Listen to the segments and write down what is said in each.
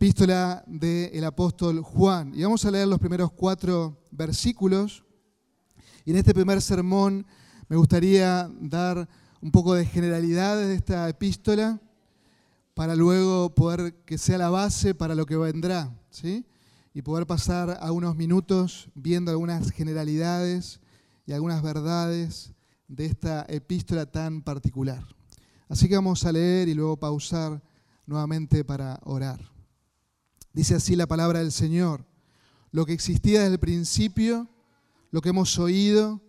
epístola del apóstol Juan. Y vamos a leer los primeros cuatro versículos. Y en este primer sermón me gustaría dar un poco de generalidades de esta epístola para luego poder que sea la base para lo que vendrá, ¿sí? Y poder pasar a unos minutos viendo algunas generalidades y algunas verdades de esta epístola tan particular. Así que vamos a leer y luego pausar nuevamente para orar. Dice así la palabra del Señor, lo que existía desde el principio, lo que hemos oído,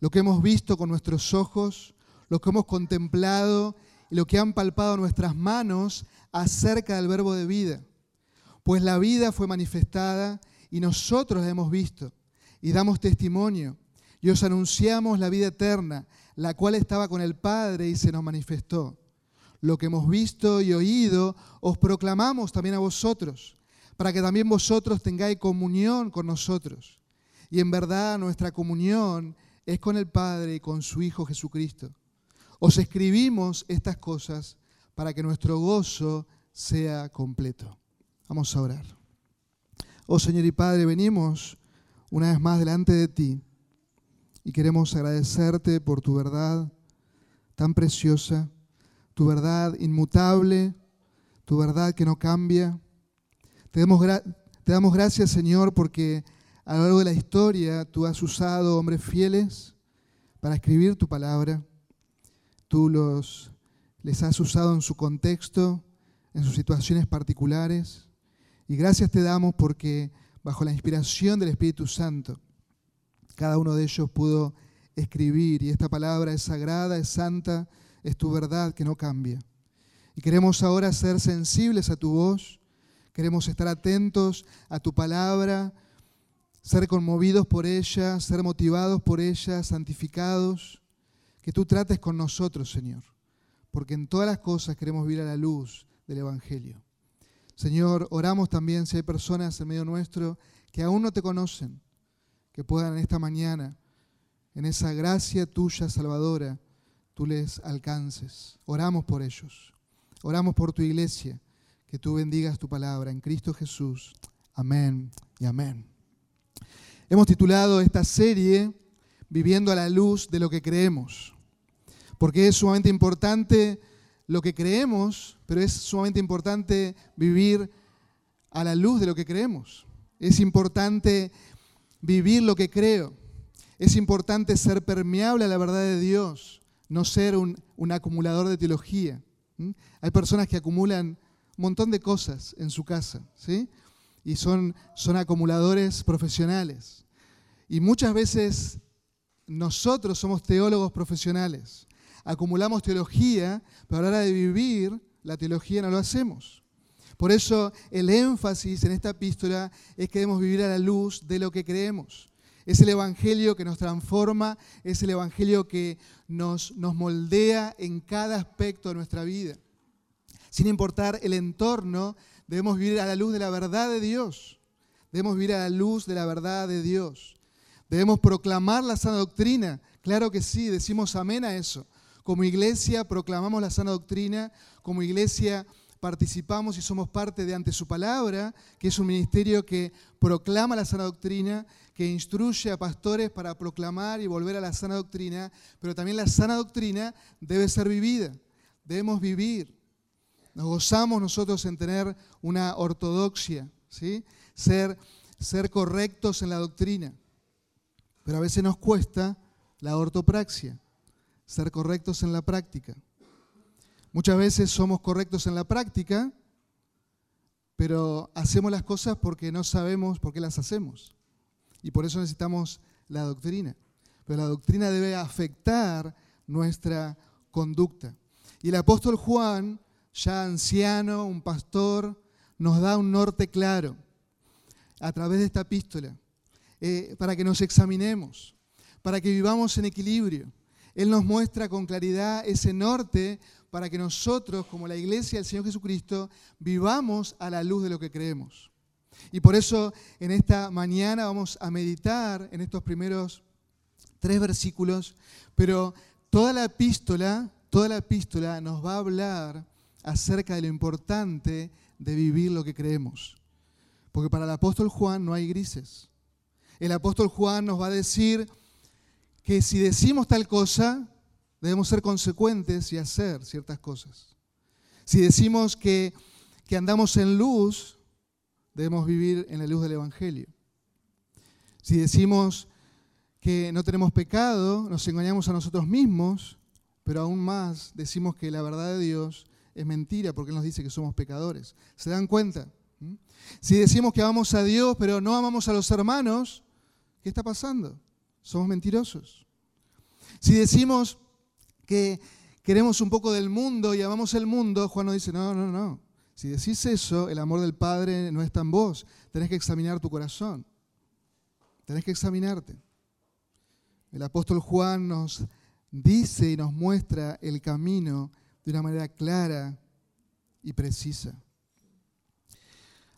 lo que hemos visto con nuestros ojos, lo que hemos contemplado y lo que han palpado nuestras manos acerca del verbo de vida. Pues la vida fue manifestada y nosotros la hemos visto y damos testimonio y os anunciamos la vida eterna, la cual estaba con el Padre y se nos manifestó. Lo que hemos visto y oído os proclamamos también a vosotros, para que también vosotros tengáis comunión con nosotros. Y en verdad nuestra comunión es con el Padre y con su Hijo Jesucristo. Os escribimos estas cosas para que nuestro gozo sea completo. Vamos a orar. Oh Señor y Padre, venimos una vez más delante de ti y queremos agradecerte por tu verdad tan preciosa, tu verdad inmutable, tu verdad que no cambia. Te damos, gracias, Señor, porque a lo largo de la historia tú has usado hombres fieles para escribir tu palabra. Tú los, les has usado en su contexto, en sus situaciones particulares. Y gracias te damos porque bajo la inspiración del Espíritu Santo, cada uno de ellos pudo escribir y esta palabra es sagrada, es santa, es tu verdad que no cambia. Y queremos ahora ser sensibles a tu voz, queremos estar atentos a tu palabra, ser conmovidos por ella, ser motivados por ella, santificados, que tú trates con nosotros, Señor, porque en todas las cosas queremos vivir a la luz del Evangelio. Señor, oramos también si hay personas en medio nuestro que aún no te conocen, que puedan en esta mañana, en esa gracia tuya salvadora, tú les alcances. Oramos por ellos. Oramos por tu iglesia, que tú bendigas tu palabra en Cristo Jesús. Amén y amén. Hemos titulado esta serie Viviendo a la luz de lo que creemos, porque es sumamente importante lo que creemos, pero es sumamente importante vivir a la luz de lo que creemos. Es importante vivir lo que creo. Es importante ser permeable a la verdad de Dios, no ser un, acumulador de teología. Hay personas que acumulan montón de cosas en su casa, ¿sí? Y son, son acumuladores profesionales. Y muchas veces nosotros somos teólogos profesionales. Acumulamos teología, pero a la hora de vivir la teología no lo hacemos. Por eso el énfasis en esta epístola es que debemos vivir a la luz de lo que creemos. Es el Evangelio que nos transforma, es el Evangelio que nos, nos moldea en cada aspecto de nuestra vida. Sin importar el entorno, debemos vivir a la luz de la verdad de Dios. Debemos vivir a la luz de la verdad de Dios. Debemos proclamar la sana doctrina. Claro que sí, decimos amén a eso. Como iglesia proclamamos la sana doctrina, como iglesia participamos y somos parte de Ante su Palabra, que es un ministerio que proclama la sana doctrina, que instruye a pastores para proclamar y volver a la sana doctrina, pero también la sana doctrina debe ser vivida, debemos vivir. Nos gozamos nosotros en tener una ortodoxia, ¿sí? ser, ser correctos en la doctrina, pero a veces nos cuesta la ortopraxia, ser correctos en la práctica. Muchas veces somos correctos en la práctica, pero hacemos las cosas porque no sabemos por qué las hacemos. Y por eso necesitamos la doctrina. Pero la doctrina debe afectar nuestra conducta. Y el apóstol Juan, ya anciano, un pastor, nos da un norte claro a través de esta epístola, eh, para que nos examinemos, para que vivamos en equilibrio. Él nos muestra con claridad ese norte para que nosotros, como la iglesia del Señor Jesucristo, vivamos a la luz de lo que creemos. Y por eso en esta mañana vamos a meditar en estos primeros tres versículos, pero toda la epístola, toda la epístola nos va a hablar acerca de lo importante de vivir lo que creemos. Porque para el apóstol Juan no hay grises. El apóstol Juan nos va a decir que si decimos tal cosa, debemos ser consecuentes y hacer ciertas cosas. Si decimos que, que andamos en luz, debemos vivir en la luz del Evangelio. Si decimos que no tenemos pecado, nos engañamos a nosotros mismos, pero aún más decimos que la verdad de Dios es mentira porque Él nos dice que somos pecadores. ¿Se dan cuenta? ¿Mm? Si decimos que amamos a Dios, pero no amamos a los hermanos, ¿qué está pasando? Somos mentirosos. Si decimos que queremos un poco del mundo y amamos el mundo, Juan nos dice, no, no, no. Si decís eso, el amor del Padre no está en vos. Tenés que examinar tu corazón. Tenés que examinarte. El apóstol Juan nos dice y nos muestra el camino de una manera clara y precisa.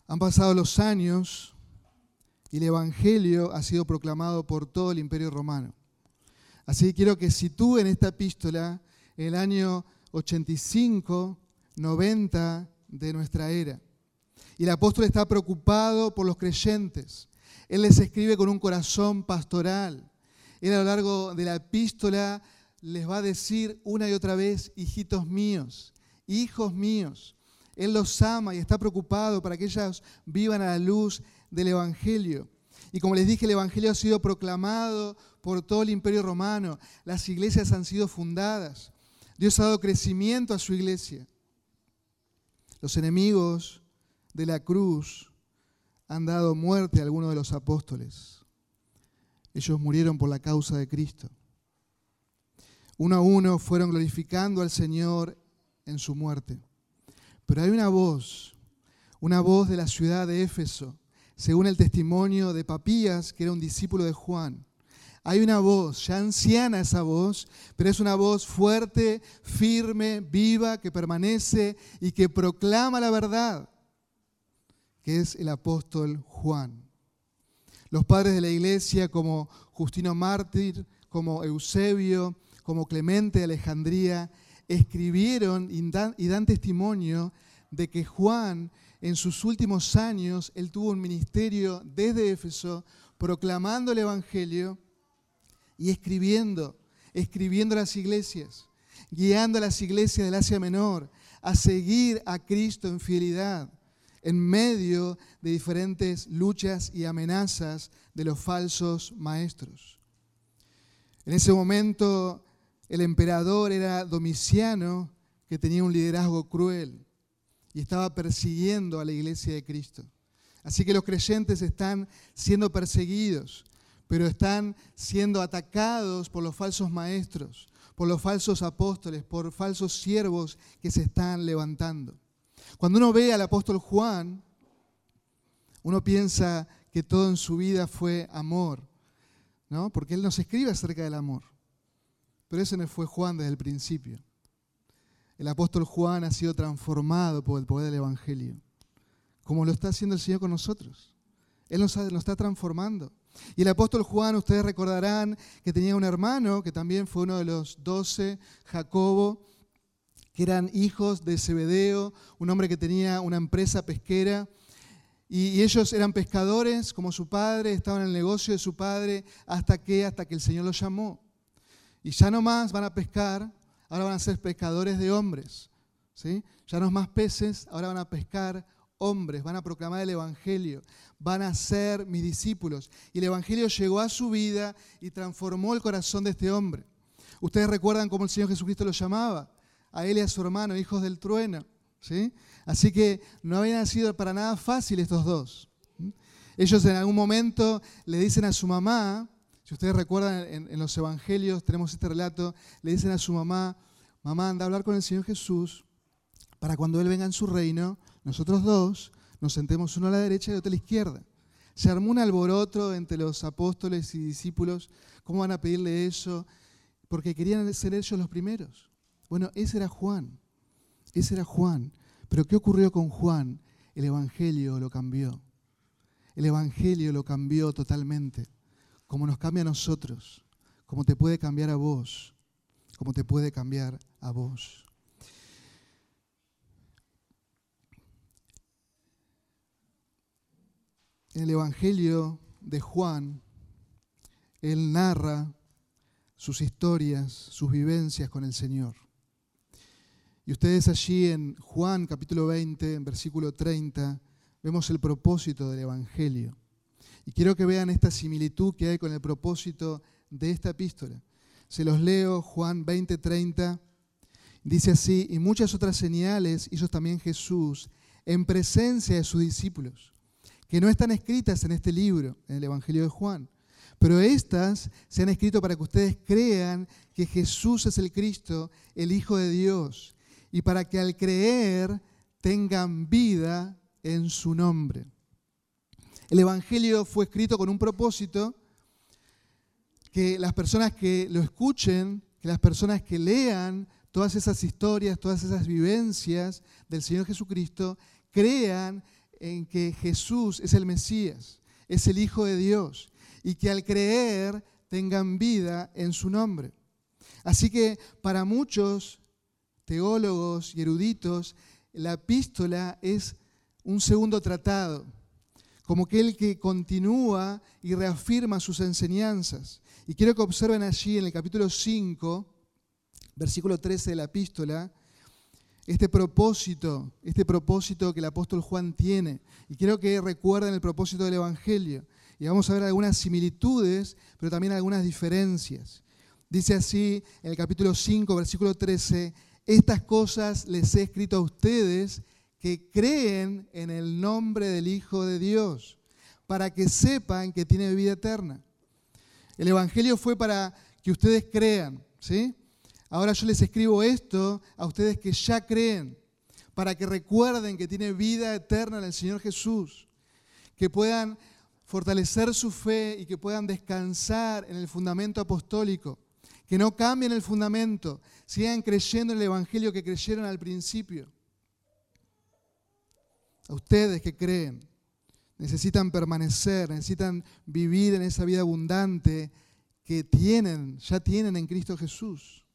Han pasado los años y el Evangelio ha sido proclamado por todo el imperio romano. Así que quiero que tú en esta epístola, en el año 85, 90 de nuestra era, y el apóstol está preocupado por los creyentes. Él les escribe con un corazón pastoral. Él a lo largo de la epístola les va a decir una y otra vez, hijitos míos, hijos míos. Él los ama y está preocupado para que ellos vivan a la luz del Evangelio. Y como les dije, el Evangelio ha sido proclamado por todo el imperio romano. Las iglesias han sido fundadas. Dios ha dado crecimiento a su iglesia. Los enemigos de la cruz han dado muerte a algunos de los apóstoles. Ellos murieron por la causa de Cristo. Uno a uno fueron glorificando al Señor en su muerte. Pero hay una voz, una voz de la ciudad de Éfeso, según el testimonio de Papías, que era un discípulo de Juan. Hay una voz, ya anciana esa voz, pero es una voz fuerte, firme, viva, que permanece y que proclama la verdad, que es el apóstol Juan. Los padres de la iglesia como Justino Mártir, como Eusebio, como Clemente de Alejandría, escribieron y dan, testimonio de que Juan en sus últimos años, él tuvo un ministerio desde Éfeso, proclamando el Evangelio y escribiendo, escribiendo a las iglesias, guiando a las iglesias del Asia Menor a seguir a Cristo en fidelidad en medio de diferentes luchas y amenazas de los falsos maestros. En ese momento el emperador era Domiciano, que tenía un liderazgo cruel y estaba persiguiendo a la iglesia de Cristo. Así que los creyentes están siendo perseguidos, pero están siendo atacados por los falsos maestros, por los falsos apóstoles, por falsos siervos que se están levantando. Cuando uno ve al apóstol Juan, uno piensa que todo en su vida fue amor, ¿no? Porque él nos escribe acerca del amor. Pero ese no fue Juan desde el principio. El apóstol Juan ha sido transformado por el poder del Evangelio, como lo está haciendo el Señor con nosotros. Él nos, nos está transformando. Y el apóstol Juan, ustedes recordarán que tenía un hermano que también fue uno de los doce, Jacobo, que eran hijos de Zebedeo, un hombre que tenía una empresa pesquera. Y, ellos eran pescadores como su padre, estaban en el negocio de su padre, hasta que, hasta que el Señor los llamó. Y ya no más van a pescar, ahora van a ser pescadores de hombres. ¿sí? Ya no más peces, ahora van a pescar hombres, van a proclamar el Evangelio, van a ser mis discípulos. Y el Evangelio llegó a su vida y transformó el corazón de este hombre. Ustedes recuerdan cómo el Señor Jesucristo lo llamaba a él y a su hermano, hijos del trueno. ¿sí? Así que no habían sido para nada fácil estos dos. Ellos en algún momento le dicen a su mamá, si ustedes recuerdan en, los evangelios, tenemos este relato, le dicen a su mamá, mamá, anda a hablar con el Señor Jesús para cuando Él venga en su reino, nosotros dos nos sentemos uno a la derecha y otro a la izquierda. Se armó un alboroto entre los apóstoles y discípulos, ¿cómo van a pedirle eso? Porque querían ser ellos los primeros. Bueno, ese era Juan, ese era Juan. Pero ¿qué ocurrió con Juan? El Evangelio lo cambió. El Evangelio lo cambió totalmente, como nos cambia a nosotros, como te puede cambiar a vos, como te puede cambiar a vos. en el Evangelio de Juan, él narra sus historias, sus vivencias con el Señor. Y ustedes allí en Juan capítulo 20, en versículo 30, vemos el propósito del Evangelio. Y quiero que vean esta similitud que hay con el propósito de esta epístola. Se los leo, Juan 20, 30. Dice así, y muchas otras señales hizo también Jesús en presencia de sus discípulos, que no están escritas en este libro, en el Evangelio de Juan. Pero estas se han escrito para que ustedes crean que Jesús es el Cristo, el Hijo de Dios, y para que al creer tengan vida en su nombre. El Evangelio fue escrito con un propósito que las personas que lo escuchen, que las personas que lean todas esas historias, todas esas vivencias del Señor Jesucristo, crean en que Jesús es el Mesías, es el Hijo de Dios, y que al creer tengan vida en su nombre. Así que para muchos teólogos y eruditos, la epístola es un segundo tratado, como aquel que continúa y reafirma sus enseñanzas. Y quiero que observen allí en el capítulo 5, versículo 13 de la epístola, este propósito, este propósito que el apóstol Juan tiene. Y quiero que recuerden el propósito del Evangelio. Y vamos a ver algunas similitudes, pero también algunas diferencias. Dice así en el capítulo 5, versículo 13, estas cosas les he escrito a ustedes que creen en el nombre del Hijo de Dios, para que sepan que tiene vida eterna. El Evangelio fue para que ustedes crean, ¿sí? Ahora yo les escribo esto a ustedes que ya creen, para que recuerden que tiene vida eterna en el Señor Jesús, que puedan fortalecer su fe y que puedan descansar en el fundamento apostólico, que no cambien el fundamento, sigan creyendo en el Evangelio que creyeron al principio. A ustedes que creen, necesitan permanecer, necesitan vivir en esa vida abundante que tienen, ya tienen en Cristo Jesús.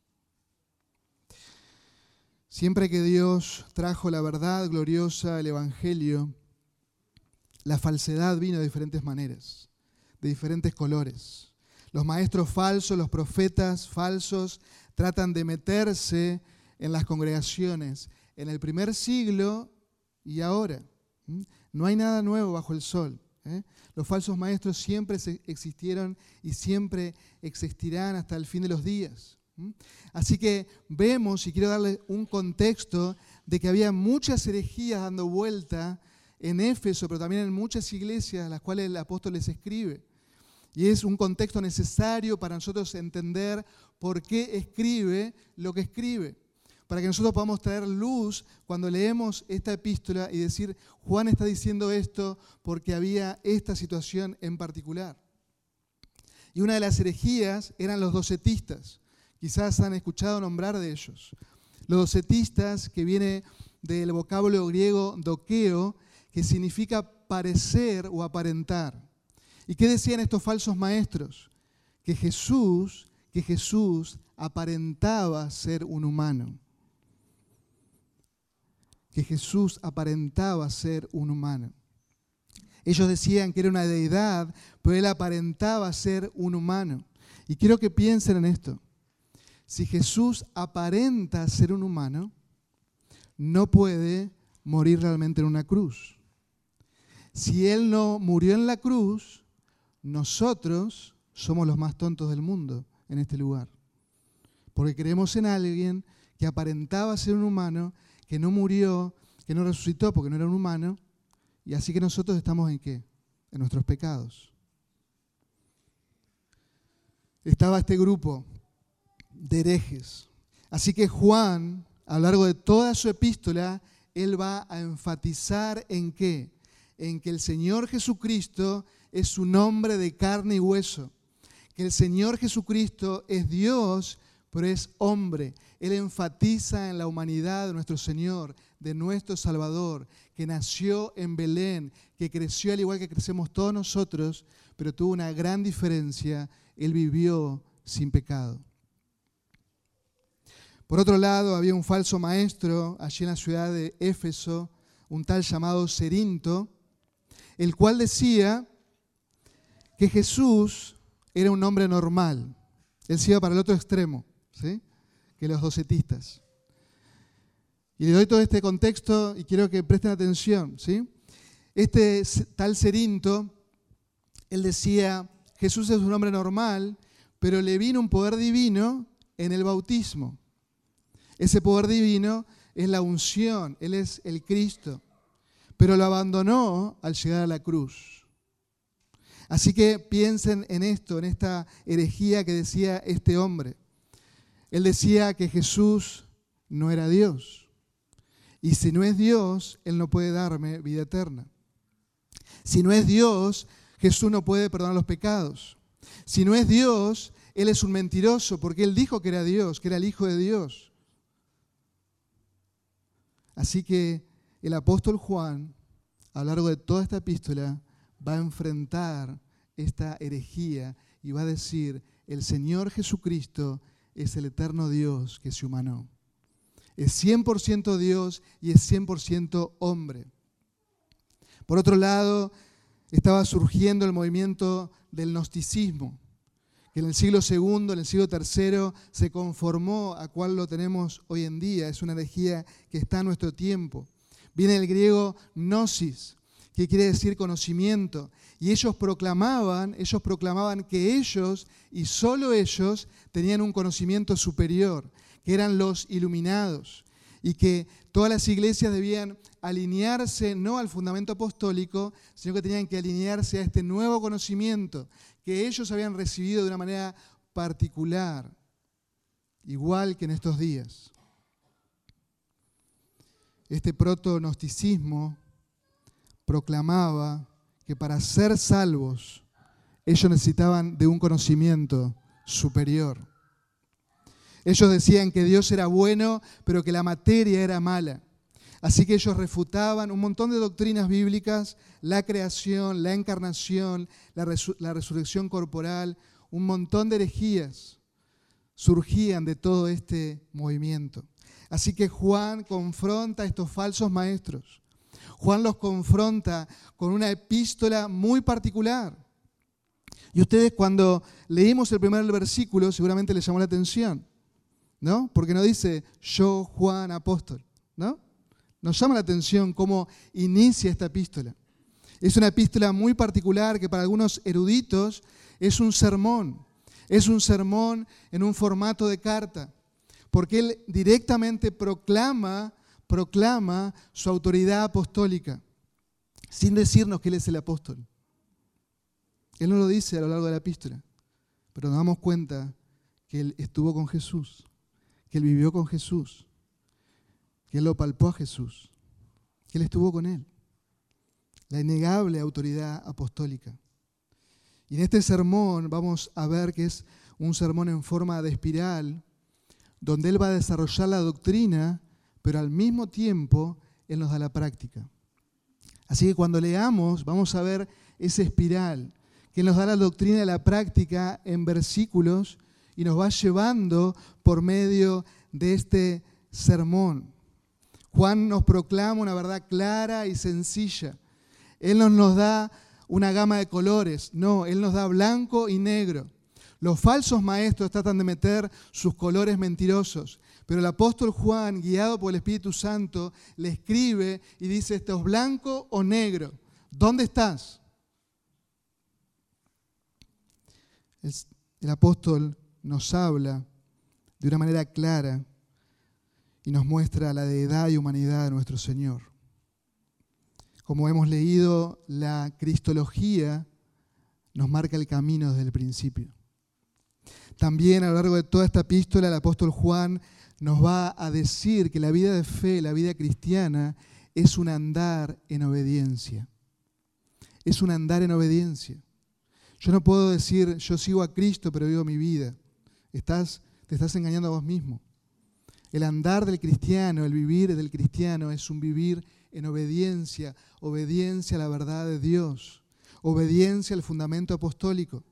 Siempre que Dios trajo la verdad gloriosa, el Evangelio, la falsedad vino de diferentes maneras, de diferentes colores. Los maestros falsos, los profetas falsos, tratan de meterse en las congregaciones en el primer siglo y ahora. No hay nada nuevo bajo el sol. ¿eh? Los falsos maestros siempre existieron y siempre existirán hasta el fin de los días. Así que vemos, y quiero darle un contexto, de que había muchas herejías dando vuelta en Éfeso, pero también en muchas iglesias a las cuales el apóstol les escribe. Y es un contexto necesario para nosotros entender por qué escribe lo que escribe. Para que nosotros podamos traer luz cuando leemos esta epístola y decir, Juan está diciendo esto porque había esta situación en particular. Y una de las herejías eran los docetistas. Quizás han escuchado nombrar de ellos. Los docetistas, que viene del vocablo griego doqueo, que significa parecer o aparentar. ¿Y qué decían estos falsos maestros? Que Jesús, que Jesús aparentaba ser un humano. Que Jesús aparentaba ser un humano. Ellos decían que era una deidad, pero él aparentaba ser un humano. Y quiero que piensen en esto. Si Jesús aparenta ser un humano, no puede morir realmente en una cruz. Si Él no murió en la cruz, nosotros somos los más tontos del mundo en este lugar. Porque creemos en alguien que aparentaba ser un humano, que no murió, que no resucitó porque no era un humano, y así que nosotros estamos en qué? En nuestros pecados. Estaba este grupo de herejes. Así que Juan, a lo largo de toda su epístola, él va a enfatizar en qué? En que el Señor Jesucristo es un hombre de carne y hueso, que el Señor Jesucristo es Dios, pero es hombre. Él enfatiza en la humanidad de nuestro Señor, de nuestro Salvador, que nació en Belén, que creció al igual que crecemos todos nosotros, pero tuvo una gran diferencia, Él vivió sin pecado. Por otro lado, había un falso maestro allí en la ciudad de Éfeso, un tal llamado Cerinto. el cual decía que Jesús era un hombre normal. Él se iba para el otro extremo, que los docetistas. Y le doy todo este contexto y quiero que presten atención. ¿sí? Este tal Cerinto, él decía, Jesús es un hombre normal, pero le vino un poder divino en el bautismo. Ese poder divino es la unción, Él es el Cristo, pero lo abandonó al llegar a la cruz. Así que piensen en esto, en esta herejía que decía este hombre. Él decía que Jesús no era Dios. Y si no es Dios, Él no puede darme vida eterna. Si no es Dios, Jesús no puede perdonar los pecados. Si no es Dios, Él es un mentiroso porque Él dijo que era Dios, que era el Hijo de Dios. Así que el apóstol Juan, a lo largo de toda esta epístola, va a enfrentar esta herejía y va a decir, el Señor Jesucristo es el eterno Dios que se humanó. Es 100% Dios y es 100% hombre. Por otro lado, estaba surgiendo el movimiento del gnosticismo, que en el siglo II, en el siglo III, se conformó a cual lo tenemos hoy en día. Es una herejía que está en nuestro tiempo. Viene del griego gnosis, que quiere decir conocimiento. Y ellos proclamaban, ellos proclamaban que ellos y solo ellos tenían un conocimiento superior, que eran los iluminados y que todas las iglesias debían alinearse no al fundamento apostólico, sino que tenían que alinearse a este nuevo conocimiento que ellos habían recibido de una manera particular, igual que en estos días. Este proto-gnosticismo proclamaba que para ser salvos ellos necesitaban de un conocimiento superior. Ellos decían que Dios era bueno, pero que la materia era mala. Así que ellos refutaban un montón de doctrinas bíblicas, la creación, la encarnación, la, resurrección corporal, un montón de herejías surgían de todo este movimiento. Así que Juan confronta a estos falsos maestros. Juan los confronta con una epístola muy particular. Y ustedes cuando leímos el primer versículo seguramente les llamó la atención. ¿no? Porque no dice yo, Juan, apóstol, ¿no? Nos llama la atención cómo inicia esta epístola. Es una epístola muy particular que para algunos eruditos es un sermón. Es un sermón en un formato de carta, porque él directamente proclama, proclama su autoridad apostólica, sin decirnos que él es el apóstol. Él no lo dice a lo largo de la epístola, pero nos damos cuenta que él estuvo con Jesús que él vivió con Jesús, que él lo palpó a Jesús, que él estuvo con él. La innegable autoridad apostólica. Y en este sermón vamos a ver que es un sermón en forma de espiral, donde él va a desarrollar la doctrina, pero al mismo tiempo él nos da la práctica. Así que cuando leamos, vamos a ver esa espiral, que nos da la doctrina y la práctica en versículos y nos va llevando por medio de este sermón. Juan nos proclama una verdad clara y sencilla. Él no nos da una gama de colores, no, Él nos da blanco y negro. Los falsos maestros tratan de meter sus colores mentirosos, pero el apóstol Juan, guiado por el Espíritu Santo, le escribe y dice, ¿esto es blanco o negro? ¿Dónde estás? el apóstol nos habla de una manera clara y nos muestra la deidad y humanidad de nuestro Señor. Como hemos leído, la cristología nos marca el camino desde el principio. También a lo largo de toda esta epístola el apóstol Juan nos va a decir que la vida de fe, la vida cristiana, es un andar en obediencia. Es un andar en obediencia. Yo no puedo decir, yo sigo a Cristo, pero vivo mi vida. Estás, te estás engañando a vos mismo. El andar del cristiano, el vivir del cristiano es un vivir en obediencia, obediencia a la verdad de Dios, obediencia al fundamento apostólico.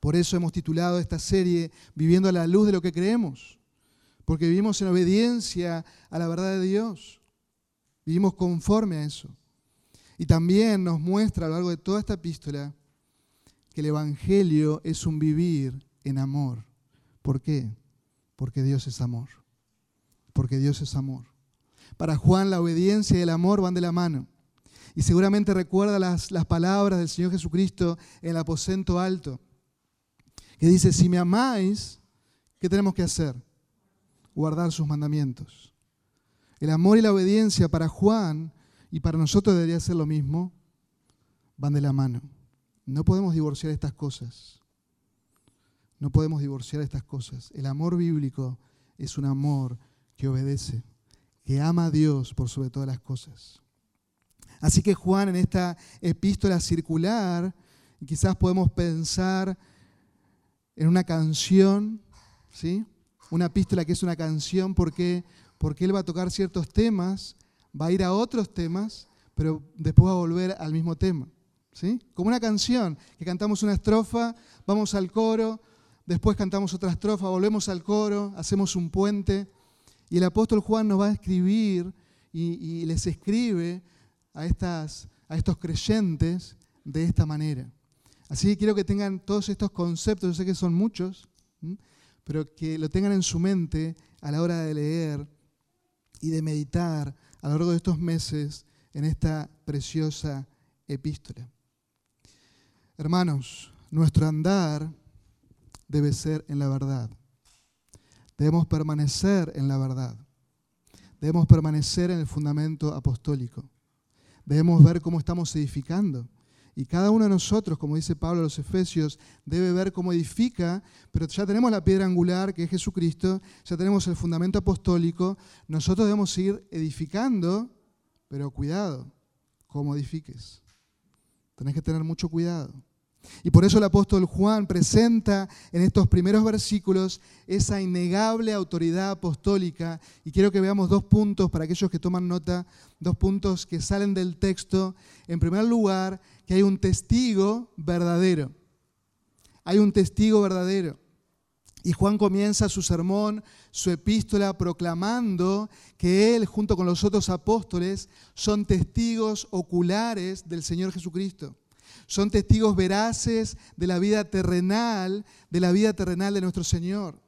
Por eso hemos titulado esta serie Viviendo a la luz de lo que creemos, porque vivimos en obediencia a la verdad de Dios, vivimos conforme a eso. Y también nos muestra a lo largo de toda esta epístola que el Evangelio es un vivir en amor. ¿Por qué? Porque Dios es amor. Porque Dios es amor. Para Juan la obediencia y el amor van de la mano. Y seguramente recuerda las, las palabras del Señor Jesucristo en el aposento alto, que dice, si me amáis, ¿qué tenemos que hacer? Guardar sus mandamientos. El amor y la obediencia para Juan y para nosotros debería ser lo mismo, van de la mano. No podemos divorciar estas cosas. No podemos divorciar estas cosas. El amor bíblico es un amor que obedece, que ama a Dios por sobre todas las cosas. Así que Juan en esta epístola circular, quizás podemos pensar en una canción, ¿sí? Una epístola que es una canción porque, porque él va a tocar ciertos temas va a ir a otros temas, pero después va a volver al mismo tema. ¿sí? Como una canción, que cantamos una estrofa, vamos al coro, después cantamos otra estrofa, volvemos al coro, hacemos un puente. Y el apóstol Juan nos va a escribir y, les escribe a, estas, a estos creyentes de esta manera. Así que quiero que tengan todos estos conceptos, yo sé que son muchos, pero que lo tengan en su mente a la hora de leer y de meditar a lo largo de estos meses en esta preciosa epístola. Hermanos, nuestro andar debe ser en la verdad. Debemos permanecer en la verdad. Debemos permanecer en el fundamento apostólico. Debemos ver cómo estamos edificando. Y cada uno de nosotros, como dice Pablo a los Efesios, debe ver cómo edifica, pero ya tenemos la piedra angular, que es Jesucristo, ya tenemos el fundamento apostólico, nosotros debemos seguir edificando, pero cuidado, cómo edifiques. Tenés que tener mucho cuidado. Y por eso el apóstol Juan presenta en estos primeros versículos esa innegable autoridad apostólica. Y quiero que veamos dos puntos para aquellos que toman nota, dos puntos que salen del texto. En primer lugar, que hay un testigo verdadero. Hay un testigo verdadero. Y Juan comienza su sermón, su epístola, proclamando que él, junto con los otros apóstoles, son testigos oculares del Señor Jesucristo. Son testigos veraces de la vida terrenal, de la vida terrenal de nuestro Señor.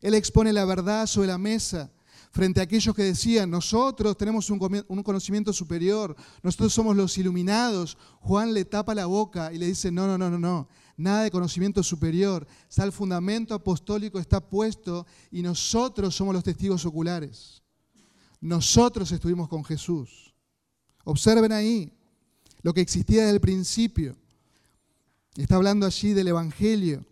Él expone la verdad sobre la mesa frente a aquellos que decían, nosotros tenemos un conocimiento superior, nosotros somos los iluminados. Juan le tapa la boca y le dice, no, no, no, no, no nada de conocimiento superior. Está el fundamento apostólico está puesto y nosotros somos los testigos oculares. Nosotros estuvimos con Jesús. Observen ahí lo que existía desde el principio. Está hablando allí del Evangelio,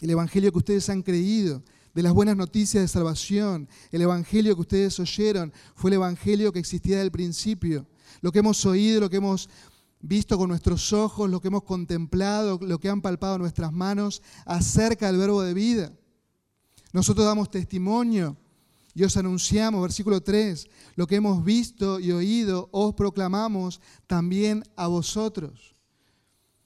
el Evangelio que ustedes han creído, de las buenas noticias de salvación. El Evangelio que ustedes oyeron fue el Evangelio que existía desde el principio. Lo que hemos oído, lo que hemos visto con nuestros ojos, lo que hemos contemplado, lo que han palpado nuestras manos acerca del verbo de vida. Nosotros damos testimonio y os anunciamos, versículo 3, lo que hemos visto y oído, os proclamamos también a vosotros.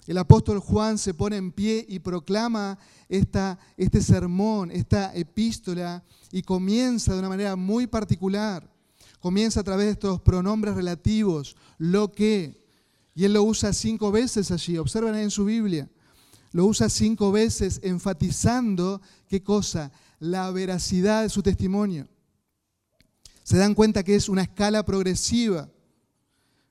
El apóstol Juan se pone en pie y proclama esta, este sermón, esta epístola, y comienza de una manera muy particular. Comienza a través de estos pronombres relativos, lo que, y él lo usa cinco veces allí, observen ahí en su Biblia. Lo usa cinco veces enfatizando, ¿qué cosa? La veracidad de su testimonio. Se dan cuenta que es una escala progresiva.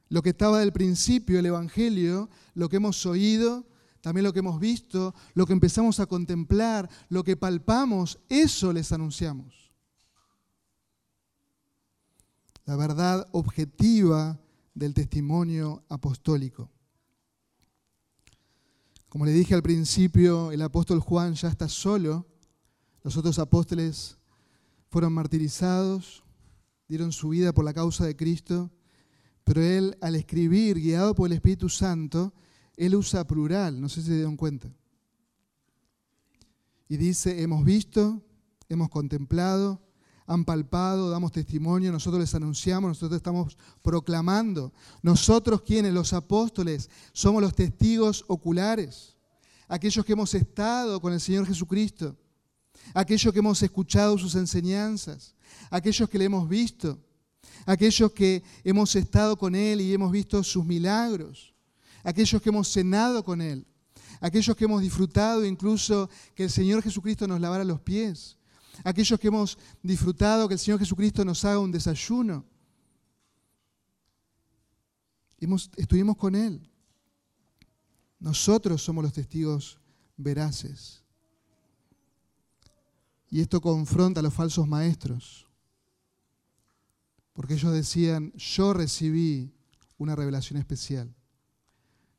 Lo que estaba del principio, el Evangelio, lo que hemos oído, también lo que hemos visto, lo que empezamos a contemplar, lo que palpamos, eso les anunciamos. La verdad objetiva del testimonio apostólico. Como le dije al principio, el apóstol Juan ya está solo. Los otros apóstoles fueron martirizados, dieron su vida por la causa de Cristo, pero él al escribir, guiado por el Espíritu Santo, él usa plural, no sé si se dieron cuenta. Y dice, hemos visto, hemos contemplado, han palpado, damos testimonio, nosotros les anunciamos, nosotros estamos proclamando. Nosotros quienes, los apóstoles, somos los testigos oculares, aquellos que hemos estado con el Señor Jesucristo, aquellos que hemos escuchado sus enseñanzas, aquellos que le hemos visto. Aquellos que hemos estado con Él y hemos visto sus milagros, aquellos que hemos cenado con Él, aquellos que hemos disfrutado incluso que el Señor Jesucristo nos lavara los pies, aquellos que hemos disfrutado que el Señor Jesucristo nos haga un desayuno. estuvimos con Él. Nosotros somos los testigos veraces. Y esto confronta a los falsos maestros, porque ellos decían, yo recibí una revelación especial,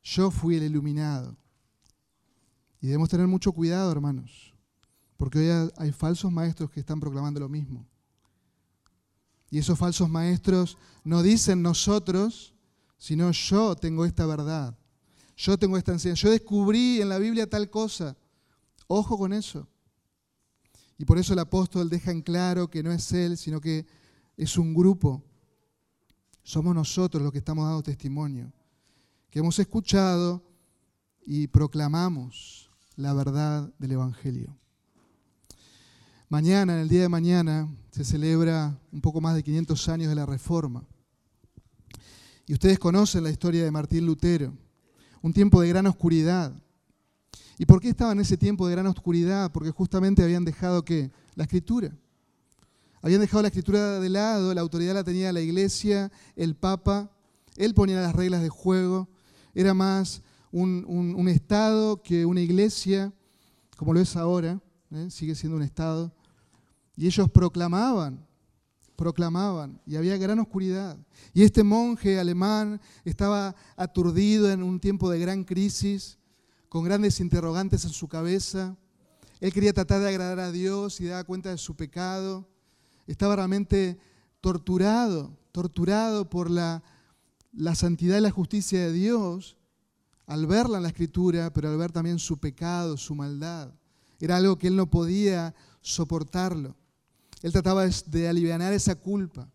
yo fui el iluminado. Y debemos tener mucho cuidado, hermanos, porque hoy hay falsos maestros que están proclamando lo mismo. Y esos falsos maestros no dicen nosotros, sino yo tengo esta verdad, yo tengo esta enseñanza, yo descubrí en la Biblia tal cosa. Ojo con eso. Y por eso el apóstol deja en claro que no es él, sino que es un grupo. Somos nosotros los que estamos dando testimonio, que hemos escuchado y proclamamos la verdad del Evangelio. Mañana, en el día de mañana, se celebra un poco más de 500 años de la Reforma. Y ustedes conocen la historia de Martín Lutero, un tiempo de gran oscuridad, ¿Y por qué estaba en ese tiempo de gran oscuridad? Porque justamente habían dejado ¿qué? La escritura. Habían dejado la escritura de lado, la autoridad la tenía la iglesia, el papa, él ponía las reglas de juego, era más un, Estado que una iglesia, como lo es ahora, ¿eh? sigue siendo un Estado. Y ellos proclamaban, proclamaban, y había gran oscuridad. Y este monje alemán estaba aturdido en un tiempo de gran crisis, con grandes interrogantes en su cabeza. Él quería tratar de agradar a Dios y dar cuenta de su pecado. Estaba realmente torturado, torturado por la, la santidad y la justicia de Dios al verla en la escritura, pero al ver también su pecado, su maldad. Era algo que él no podía soportarlo. Él trataba de aliviar esa culpa.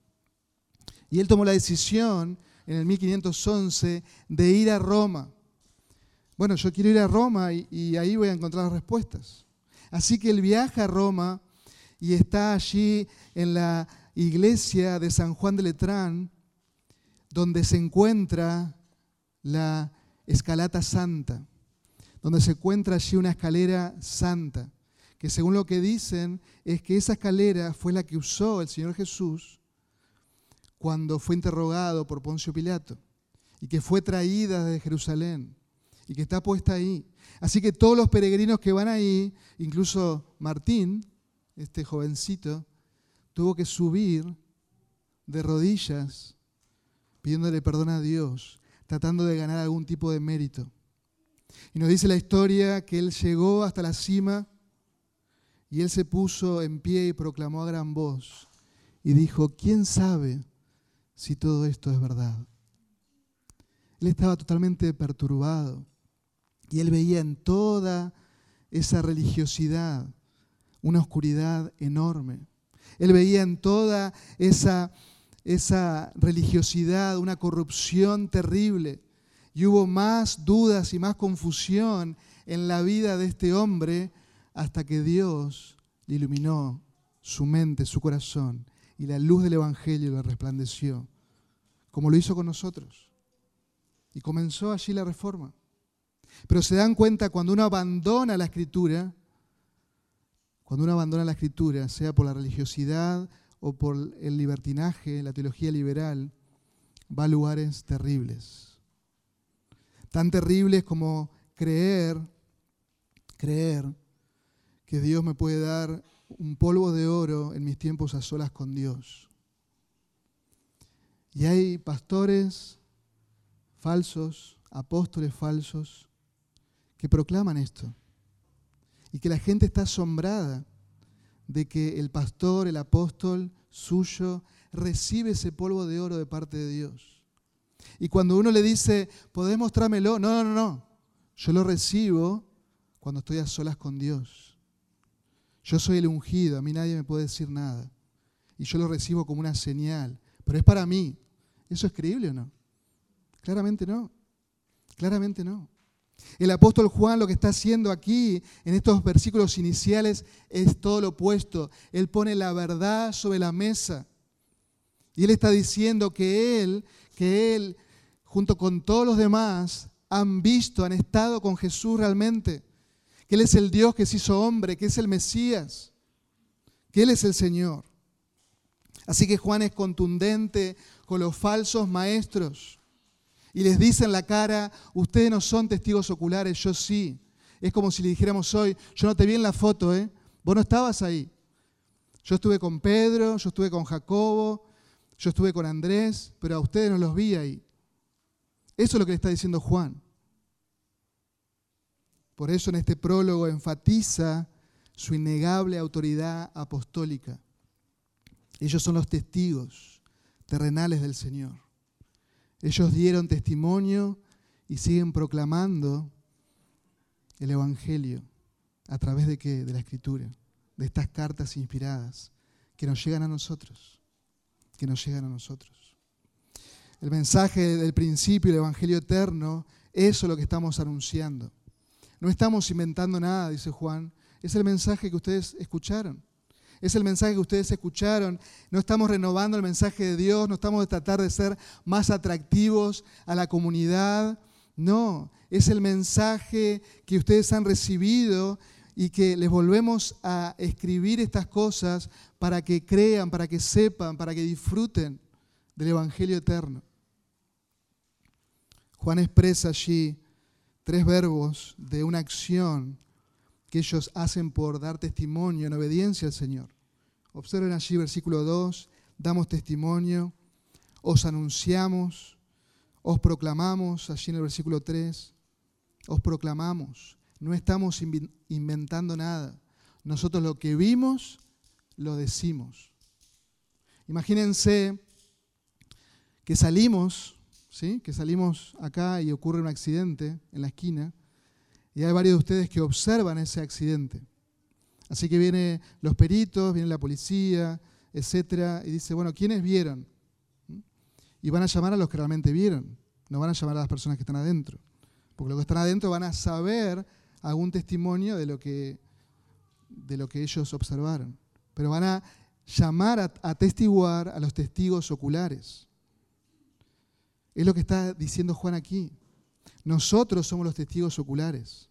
Y él tomó la decisión en el 1511 de ir a Roma bueno, yo quiero ir a Roma y, ahí voy a encontrar respuestas. Así que él viaja a Roma y está allí en la iglesia de San Juan de Letrán, donde se encuentra la escalata santa, donde se encuentra allí una escalera santa, que según lo que dicen es que esa escalera fue la que usó el Señor Jesús cuando fue interrogado por Poncio Pilato y que fue traída desde Jerusalén y que está puesta ahí. Así que todos los peregrinos que van ahí, incluso Martín, este jovencito, tuvo que subir de rodillas pidiéndole perdón a Dios, tratando de ganar algún tipo de mérito. Y nos dice la historia que él llegó hasta la cima y él se puso en pie y proclamó a gran voz y dijo, ¿quién sabe si todo esto es verdad? Él estaba totalmente perturbado. Y él veía en toda esa religiosidad una oscuridad enorme. Él veía en toda esa, esa religiosidad una corrupción terrible. Y hubo más dudas y más confusión en la vida de este hombre hasta que Dios le iluminó su mente, su corazón, y la luz del Evangelio le resplandeció, como lo hizo con nosotros. Y comenzó allí la reforma. Pero se dan cuenta cuando uno abandona la escritura, cuando uno abandona la escritura, sea por la religiosidad o por el libertinaje, la teología liberal, va a lugares terribles. Tan terribles como creer, creer que Dios me puede dar un polvo de oro en mis tiempos a solas con Dios. Y hay pastores falsos, apóstoles falsos, que proclaman esto. Y que la gente está asombrada de que el pastor, el apóstol suyo, recibe ese polvo de oro de parte de Dios. Y cuando uno le dice, ¿podés mostrármelo? No, no, no. Yo lo recibo cuando estoy a solas con Dios. Yo soy el ungido, a mí nadie me puede decir nada. Y yo lo recibo como una señal. Pero es para mí. ¿Eso es creíble o no? Claramente no. Claramente no. El apóstol Juan lo que está haciendo aquí en estos versículos iniciales es todo lo opuesto. Él pone la verdad sobre la mesa Y él está diciendo que él, que él, junto con todos los demás, han visto, han estado con Jesús realmente. Que Él es el Dios que se hizo hombre, que es el Mesías, que Él es el Señor. Así que Juan es contundente con los falsos maestros y les dice en la cara, ustedes no son testigos oculares, yo sí. Es como si le dijéramos hoy, yo no te vi en la foto, ¿eh? vos no estabas ahí. Yo estuve con Pedro, yo estuve con Jacobo, yo estuve con Andrés, pero a ustedes no los vi ahí. Eso es lo que le está diciendo Juan. Por eso en este prólogo enfatiza su innegable autoridad apostólica. Ellos son los testigos terrenales del Señor. Ellos dieron testimonio y siguen proclamando el Evangelio a través de qué? De la Escritura, de estas cartas inspiradas que nos llegan a nosotros, que nos llegan a nosotros. El mensaje del principio, el Evangelio eterno, eso es lo que estamos anunciando. No estamos inventando nada, dice Juan, es el mensaje que ustedes escucharon. Es el mensaje que ustedes escucharon. No estamos renovando el mensaje de Dios, no estamos de tratar de ser más atractivos a la comunidad. No, es el mensaje que ustedes han recibido y que les volvemos a escribir estas cosas para que crean, para que sepan, para que disfruten del Evangelio eterno. Juan expresa allí tres verbos de una acción que ellos hacen por dar testimonio en obediencia al Señor. Observen allí versículo 2, damos testimonio, os anunciamos, os proclamamos, allí en el versículo 3, os proclamamos, no estamos inventando nada. Nosotros lo que vimos, lo decimos. Imagínense que salimos, ¿sí? que salimos acá y ocurre un accidente en la esquina, y hay varios de ustedes que observan ese accidente. Así que vienen los peritos, viene la policía, etcétera, y dice, bueno, ¿quiénes vieron? Y van a llamar a los que realmente vieron, no van a llamar a las personas que están adentro. Porque los que están adentro van a saber algún testimonio de lo que, de lo que ellos observaron. Pero van a llamar a, a testiguar a los testigos oculares. Es lo que está diciendo Juan aquí. Nosotros somos los testigos oculares.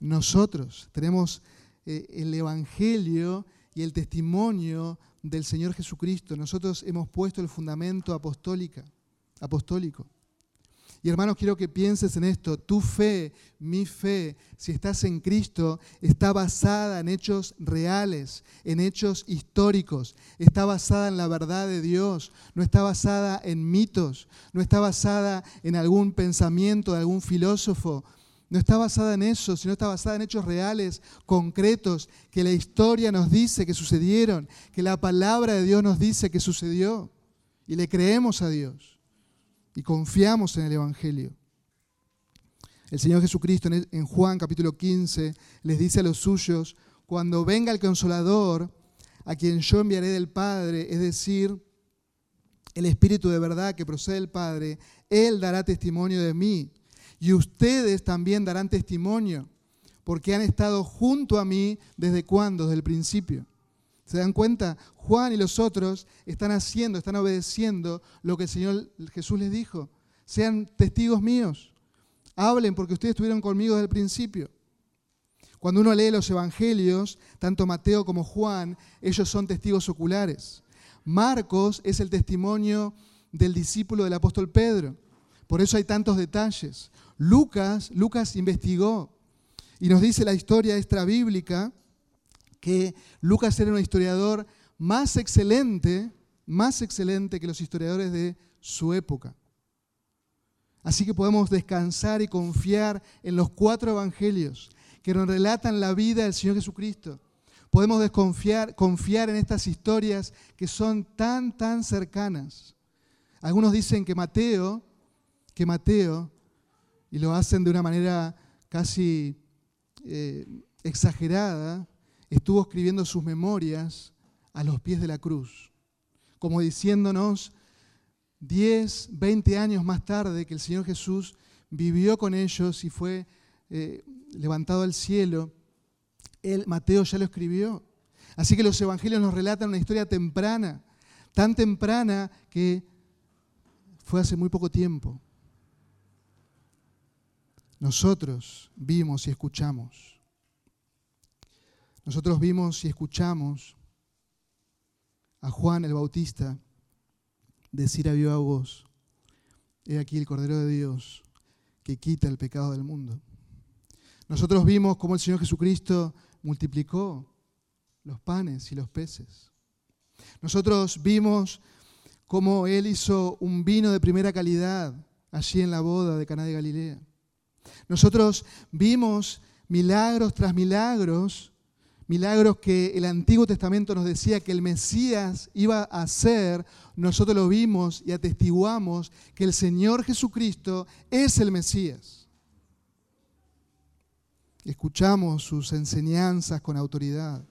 Nosotros tenemos eh, el Evangelio y el testimonio del Señor Jesucristo. Nosotros hemos puesto el fundamento apostólica, apostólico. Y hermanos, quiero que pienses en esto. Tu fe, mi fe, si estás en Cristo, está basada en hechos reales, en hechos históricos. Está basada en la verdad de Dios. No está basada en mitos. No está basada en algún pensamiento de algún filósofo. No está basada en eso, sino está basada en hechos reales, concretos, que la historia nos dice que sucedieron, que la palabra de Dios nos dice que sucedió. Y le creemos a Dios y confiamos en el Evangelio. El Señor Jesucristo en Juan capítulo 15 les dice a los suyos, cuando venga el consolador, a quien yo enviaré del Padre, es decir, el Espíritu de verdad que procede del Padre, Él dará testimonio de mí y ustedes también darán testimonio, porque han estado junto a mí desde cuándo, desde el principio. ¿Se dan cuenta? Juan y los otros están haciendo, están obedeciendo lo que el Señor Jesús les dijo. Sean testigos míos. Hablen porque ustedes estuvieron conmigo desde el principio. Cuando uno lee los evangelios, tanto Mateo como Juan, ellos son testigos oculares. Marcos es el testimonio del discípulo del apóstol Pedro. Por eso hay tantos detalles. Lucas, Lucas investigó y nos dice la historia extra bíblica que Lucas era un historiador más excelente, más excelente que los historiadores de su época. Así que podemos descansar y confiar en los cuatro evangelios que nos relatan la vida del Señor Jesucristo. Podemos desconfiar, confiar en estas historias que son tan, tan cercanas. Algunos dicen que Mateo, que Mateo y lo hacen de una manera casi eh, exagerada, estuvo escribiendo sus memorias a los pies de la cruz, como diciéndonos 10, 20 años más tarde que el Señor Jesús vivió con ellos y fue eh, levantado al cielo, él, Mateo ya lo escribió. Así que los evangelios nos relatan una historia temprana tan temprana que fue hace muy poco tiempo. Nosotros vimos y escuchamos. Nosotros vimos y escuchamos a Juan el Bautista decir a viva voz, he aquí el Cordero de Dios que quita el pecado del mundo. Nosotros vimos cómo el Señor Jesucristo multiplicó los panes y los peces. Nosotros vimos cómo Él hizo un vino de primera calidad allí en la boda de Caná de Galilea. Nosotros vimos milagros tras milagros, milagros que el Antiguo Testamento nos decía que el Mesías iba a hacer. Nosotros lo vimos y atestiguamos que el Señor Jesucristo es el Mesías. Escuchamos sus enseñanzas con autoridad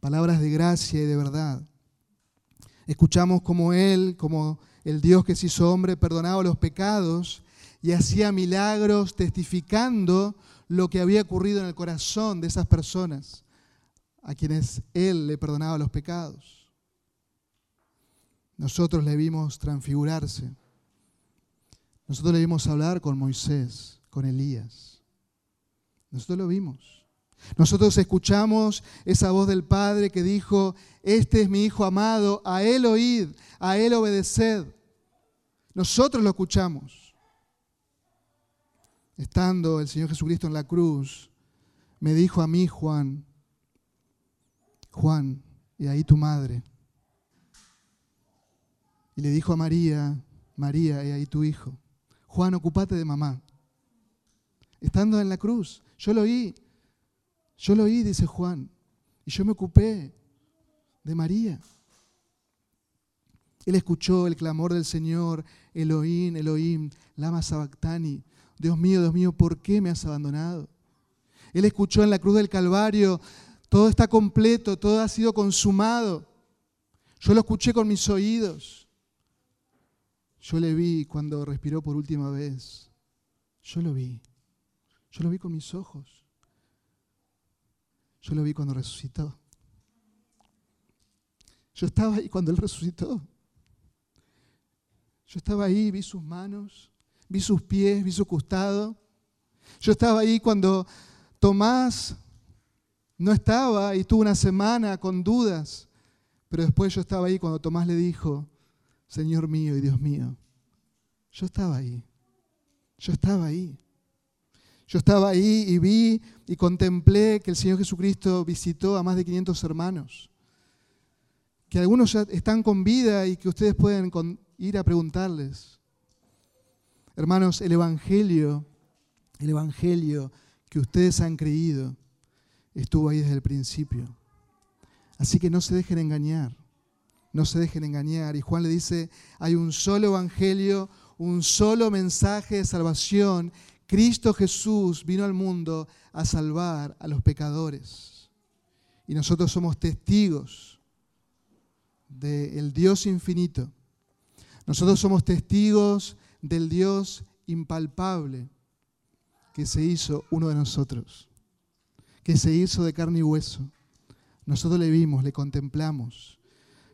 palabras de gracia y de verdad. Escuchamos como Él, como el Dios que se hizo hombre, perdonaba los pecados y hacía milagros testificando lo que había ocurrido en el corazón de esas personas a quienes Él le perdonaba los pecados. Nosotros le vimos transfigurarse. Nosotros le vimos hablar con Moisés, con Elías. Nosotros lo vimos. Nosotros escuchamos esa voz del Padre que dijo, este es mi Hijo amado, a Él oíd, a Él obedeced. Nosotros lo escuchamos. Estando el Señor Jesucristo en la cruz, me dijo a mí, Juan, Juan, y ahí tu madre. Y le dijo a María, María, y ahí tu hijo. Juan, ocupate de mamá. Estando en la cruz, yo lo oí, yo lo oí, dice Juan, y yo me ocupé de María. Él escuchó el clamor del Señor, Elohim, Elohim, lama sabactani. Dios mío, Dios mío, ¿por qué me has abandonado? Él escuchó en la cruz del Calvario, todo está completo, todo ha sido consumado. Yo lo escuché con mis oídos. Yo le vi cuando respiró por última vez. Yo lo vi. Yo lo vi con mis ojos. Yo lo vi cuando resucitó. Yo estaba ahí cuando Él resucitó. Yo estaba ahí, vi sus manos, vi sus pies, vi su costado. Yo estaba ahí cuando Tomás no estaba y tuvo una semana con dudas. Pero después yo estaba ahí cuando Tomás le dijo, Señor mío y Dios mío. Yo estaba ahí. Yo estaba ahí. Yo estaba ahí y vi y contemplé que el Señor Jesucristo visitó a más de 500 hermanos, que algunos ya están con vida y que ustedes pueden ir a preguntarles. Hermanos, el Evangelio, el Evangelio que ustedes han creído, estuvo ahí desde el principio. Así que no se dejen engañar, no se dejen engañar. Y Juan le dice, hay un solo Evangelio, un solo mensaje de salvación Cristo Jesús vino al mundo a salvar a los pecadores. Y nosotros somos testigos del Dios infinito. Nosotros somos testigos del Dios impalpable que se hizo uno de nosotros, que se hizo de carne y hueso. Nosotros le vimos, le contemplamos,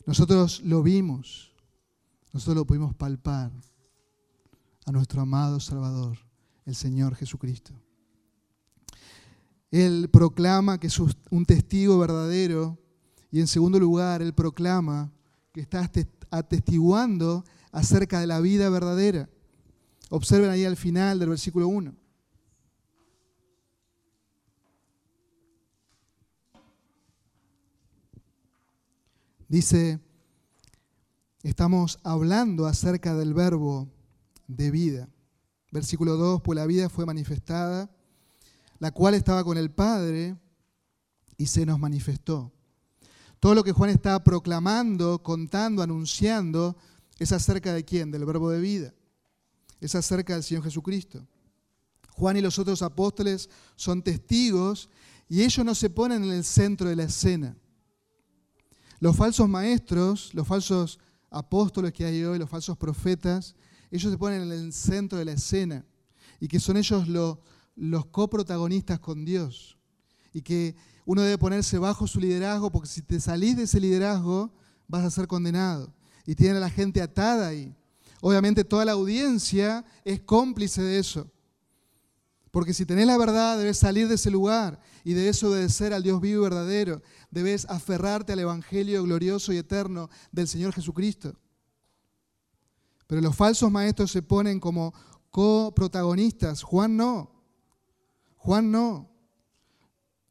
nosotros lo vimos, nosotros lo pudimos palpar a nuestro amado Salvador el Señor Jesucristo. Él proclama que es un testigo verdadero y en segundo lugar, Él proclama que está atestiguando acerca de la vida verdadera. Observen ahí al final del versículo 1. Dice, estamos hablando acerca del verbo de vida. Versículo 2, pues la vida fue manifestada, la cual estaba con el Padre y se nos manifestó. Todo lo que Juan está proclamando, contando, anunciando, es acerca de quién? Del verbo de vida. Es acerca del Señor Jesucristo. Juan y los otros apóstoles son testigos y ellos no se ponen en el centro de la escena. Los falsos maestros, los falsos apóstoles que hay hoy, los falsos profetas, ellos se ponen en el centro de la escena y que son ellos los coprotagonistas con Dios y que uno debe ponerse bajo su liderazgo porque si te salís de ese liderazgo vas a ser condenado. Y tienen a la gente atada ahí. Obviamente toda la audiencia es cómplice de eso. Porque si tenés la verdad, debes salir de ese lugar y debes obedecer al Dios vivo y verdadero. Debes aferrarte al Evangelio glorioso y eterno del Señor Jesucristo. Pero los falsos maestros se ponen como coprotagonistas. Juan no. Juan no.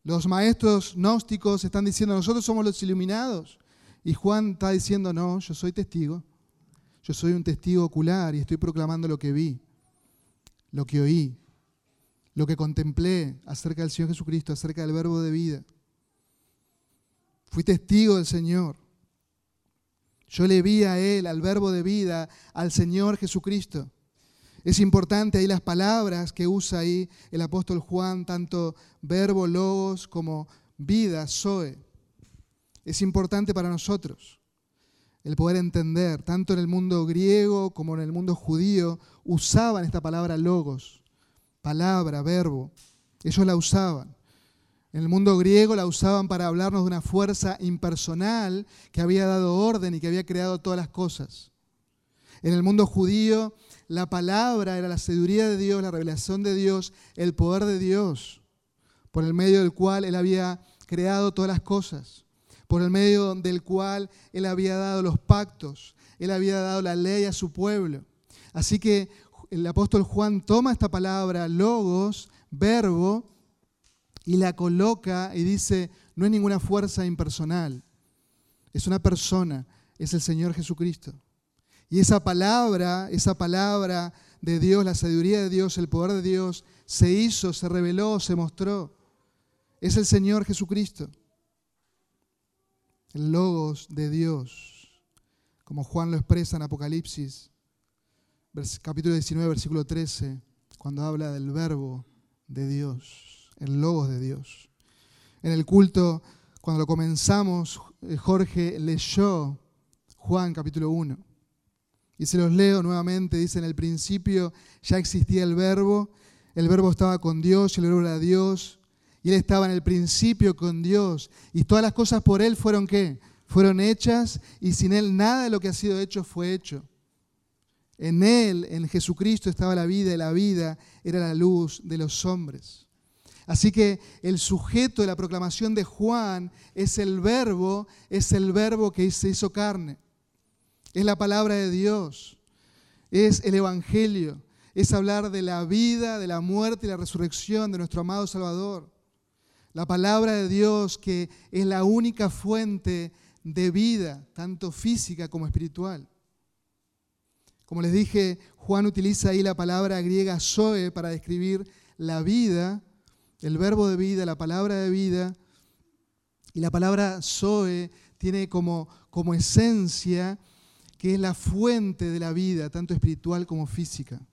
Los maestros gnósticos están diciendo, nosotros somos los iluminados. Y Juan está diciendo, no, yo soy testigo. Yo soy un testigo ocular y estoy proclamando lo que vi, lo que oí, lo que contemplé acerca del Señor Jesucristo, acerca del verbo de vida. Fui testigo del Señor. Yo le vi a Él, al verbo de vida, al Señor Jesucristo. Es importante ahí las palabras que usa ahí el apóstol Juan, tanto verbo, logos, como vida, zoe. Es importante para nosotros el poder entender, tanto en el mundo griego como en el mundo judío, usaban esta palabra logos, palabra, verbo. Ellos la usaban. En el mundo griego la usaban para hablarnos de una fuerza impersonal que había dado orden y que había creado todas las cosas. En el mundo judío la palabra era la sabiduría de Dios, la revelación de Dios, el poder de Dios, por el medio del cual Él había creado todas las cosas por el medio del cual Él había dado los pactos, Él había dado la ley a su pueblo. Así que el apóstol Juan toma esta palabra, logos, verbo, y la coloca y dice, no es ninguna fuerza impersonal, es una persona, es el Señor Jesucristo. Y esa palabra, esa palabra de Dios, la sabiduría de Dios, el poder de Dios, se hizo, se reveló, se mostró. Es el Señor Jesucristo el logos de Dios, como Juan lo expresa en Apocalipsis, capítulo 19, versículo 13, cuando habla del verbo de Dios, el logos de Dios. En el culto, cuando lo comenzamos, eh, Jorge leyó Juan capítulo 1. Y se los leo nuevamente, dice, en el principio ya existía el verbo, el verbo estaba con Dios y el verbo era Dios, y Él estaba en el principio con Dios. Y todas las cosas por Él fueron qué? Fueron hechas y sin Él nada de lo que ha sido hecho fue hecho. En Él, en Jesucristo, estaba la vida y la vida era la luz de los hombres. Así que el sujeto de la proclamación de Juan es el verbo, es el verbo que se hizo carne. Es la palabra de Dios, es el Evangelio, es hablar de la vida, de la muerte y la resurrección de nuestro amado Salvador. La palabra de Dios que es la única fuente de vida, tanto física como espiritual. Como les dije, Juan utiliza ahí la palabra griega zoe para describir la vida, el verbo de vida, la palabra de vida. Y la palabra zoe tiene como, como esencia que es la fuente de la vida, tanto espiritual como física.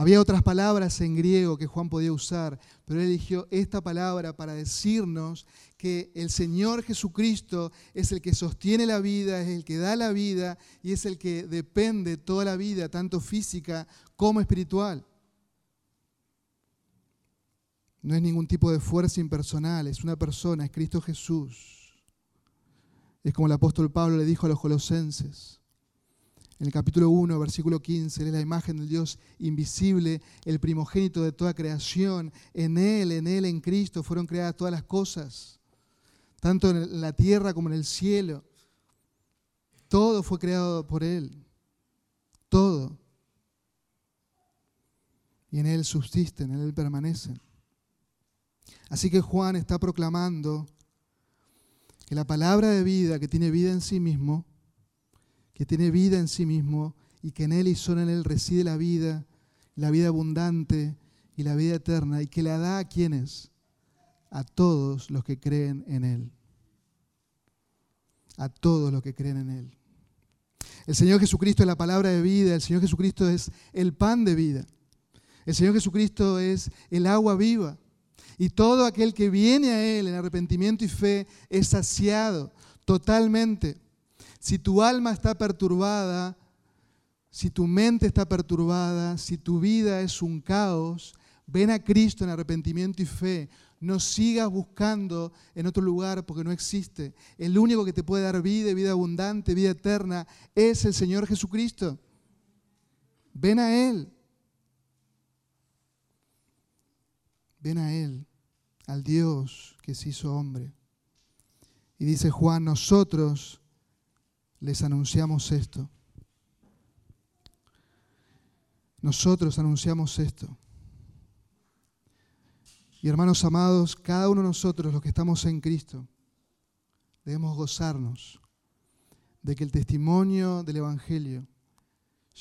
Había otras palabras en griego que Juan podía usar, pero él eligió esta palabra para decirnos que el Señor Jesucristo es el que sostiene la vida, es el que da la vida y es el que depende toda la vida, tanto física como espiritual. No es ningún tipo de fuerza impersonal, es una persona, es Cristo Jesús. Es como el apóstol Pablo le dijo a los colosenses en el capítulo 1, versículo 15, Él es la imagen del Dios invisible, el primogénito de toda creación. En Él, en Él, en Cristo fueron creadas todas las cosas, tanto en la tierra como en el cielo. Todo fue creado por Él. Todo. Y en Él subsisten, en Él permanecen. Así que Juan está proclamando que la palabra de vida, que tiene vida en sí mismo, que tiene vida en sí mismo y que en Él y solo en Él reside la vida, la vida abundante y la vida eterna y que la da a quienes? A todos los que creen en Él. A todos los que creen en Él. El Señor Jesucristo es la palabra de vida, el Señor Jesucristo es el pan de vida. El Señor Jesucristo es el agua viva. Y todo aquel que viene a Él en arrepentimiento y fe es saciado totalmente. Si tu alma está perturbada, si tu mente está perturbada, si tu vida es un caos, ven a Cristo en arrepentimiento y fe. No sigas buscando en otro lugar porque no existe. El único que te puede dar vida, vida abundante, vida eterna, es el Señor Jesucristo. Ven a Él. Ven a Él, al Dios que se hizo hombre. Y dice Juan, nosotros les anunciamos esto. Nosotros anunciamos esto. Y hermanos amados, cada uno de nosotros, los que estamos en Cristo, debemos gozarnos de que el testimonio del Evangelio